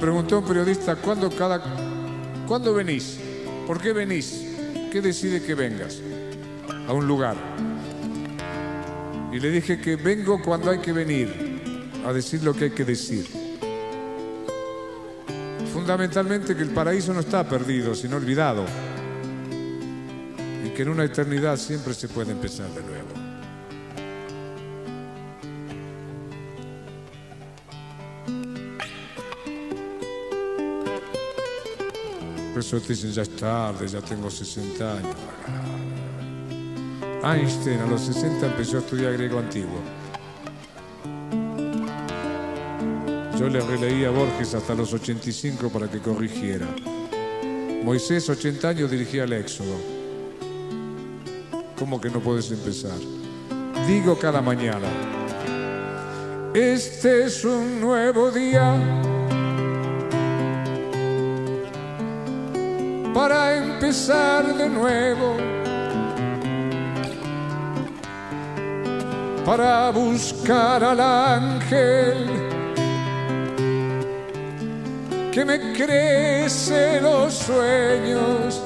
preguntó un periodista, ¿cuándo, cada, ¿cuándo venís? ¿Por qué venís? ¿Qué decide que vengas a un lugar? Y le dije que vengo cuando hay que venir a decir lo que hay que decir. Fundamentalmente que el paraíso no está perdido, sino olvidado. Y que en una eternidad siempre se puede empezar de nuevo. Eso te dicen, ya es tarde, ya tengo 60 años. Einstein a los 60 empezó a estudiar griego antiguo. Yo le releí a Borges hasta los 85 para que corrigiera. Moisés, 80 años, dirigía el Éxodo. ¿Cómo que no puedes empezar? Digo cada mañana, este es un nuevo día para empezar de nuevo, para buscar al ángel que me crece los sueños,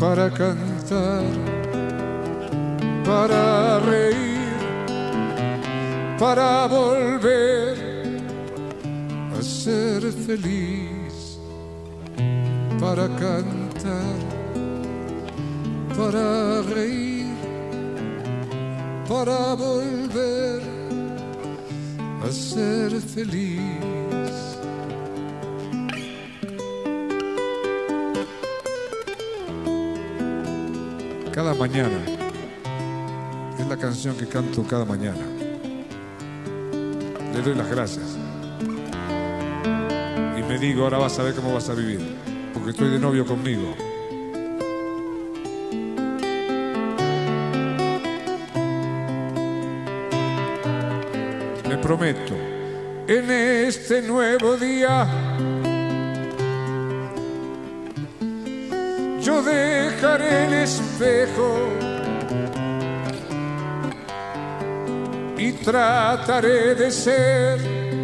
para cantar, para reír, para volver a ser feliz para cantar, para reír, para volver a ser feliz. Cada mañana es la canción que canto cada mañana. Le doy las gracias. Y me digo, ahora vas a ver cómo vas a vivir porque estoy de novio conmigo. Me prometo, en este nuevo día, yo dejaré el espejo y trataré de ser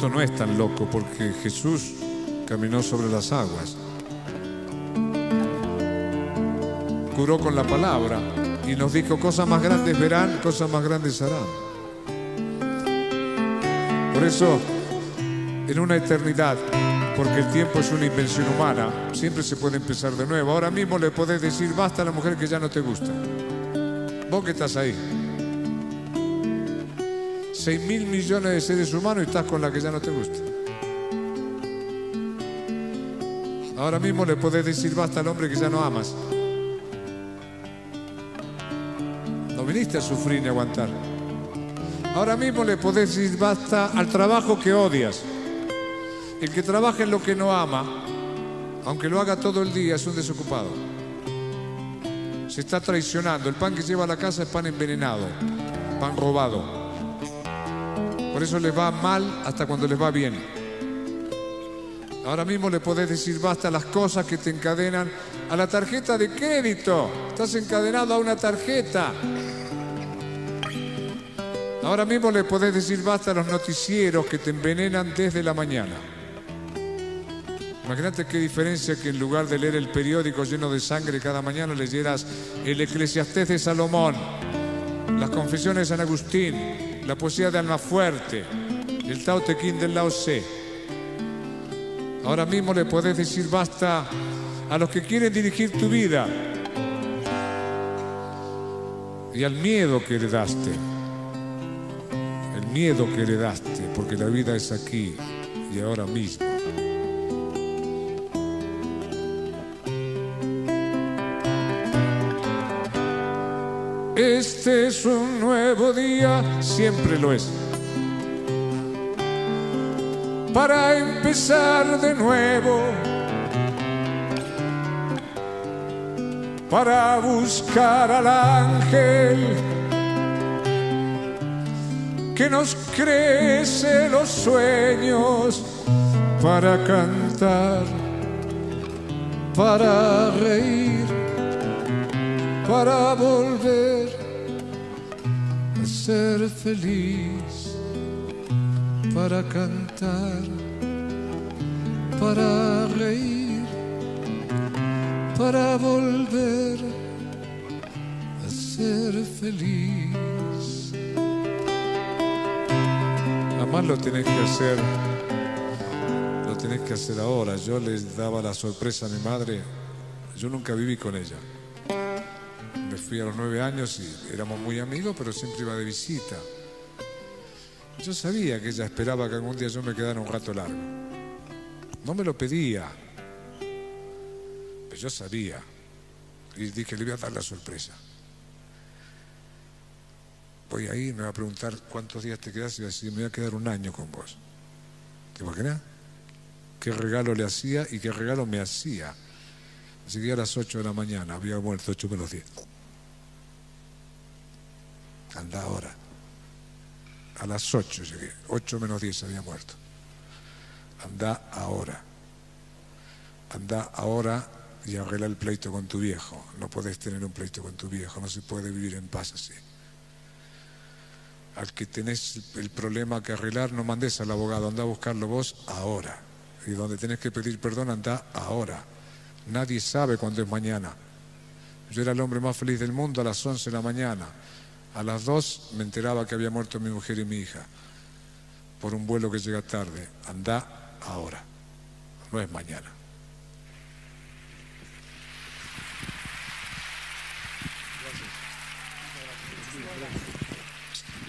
Esto no es tan loco porque Jesús caminó sobre las aguas, curó con la palabra y nos dijo cosas más grandes verán, cosas más grandes harán. Por eso, en una eternidad, porque el tiempo es una invención humana, siempre se puede empezar de nuevo. Ahora mismo le podés decir basta a la mujer que ya no te gusta. Vos que estás ahí. 6 mil millones de seres humanos y estás con la que ya no te gusta. Ahora mismo le podés decir basta al hombre que ya no amas. No viniste a sufrir ni a aguantar. Ahora mismo le podés decir basta al trabajo que odias. El que trabaja en lo que no ama, aunque lo haga todo el día, es un desocupado. Se está traicionando. El pan que lleva a la casa es pan envenenado, pan robado. Por eso les va mal hasta cuando les va bien. Ahora mismo le podés decir basta a las cosas que te encadenan a la tarjeta de crédito. Estás encadenado a una tarjeta. Ahora mismo le podés decir basta a los noticieros que te envenenan desde la mañana. Imagínate qué diferencia que en lugar de leer el periódico lleno de sangre cada mañana leyeras el Eclesiastés de Salomón, las confesiones de San Agustín, la poesía de Almafuerte, el Tao Te del Lao Tse. Ahora mismo le podés decir basta a los que quieren dirigir tu vida y al miedo que heredaste. El miedo que heredaste, porque la vida es aquí y ahora mismo. Este es un nuevo día, siempre lo es. Para empezar de nuevo, para buscar al ángel que nos crece los sueños, para cantar, para reír, para volver ser feliz, para cantar, para reír, para volver a ser feliz. Jamás lo tenés que hacer, lo tenés que hacer ahora. Yo les daba la sorpresa a mi madre, yo nunca viví con ella. Me fui a los nueve años y éramos muy amigos, pero siempre iba de visita. Yo sabía que ella esperaba que algún día yo me quedara un rato largo. No me lo pedía, pero yo sabía. Y dije, le voy a dar la sorpresa. Voy ahí, me va a preguntar cuántos días te quedas y a decir, me voy a quedar un año con vos. ¿Te imaginas? ¿Qué regalo le hacía y qué regalo me hacía? Que a las 8 de la mañana, había muerto 8 menos 10. Anda ahora. A las 8 llegué, 8 menos 10 había muerto. Anda ahora. Anda ahora y arregla el pleito con tu viejo. No podés tener un pleito con tu viejo, no se puede vivir en paz así. Al que tenés el problema que arreglar, no mandes al abogado, anda a buscarlo vos ahora. Y donde tenés que pedir perdón, anda ahora. Nadie sabe cuándo es mañana. Yo era el hombre más feliz del mundo a las 11 de la mañana. A las 2 me enteraba que había muerto mi mujer y mi hija por un vuelo que llega tarde. Anda ahora, no es mañana.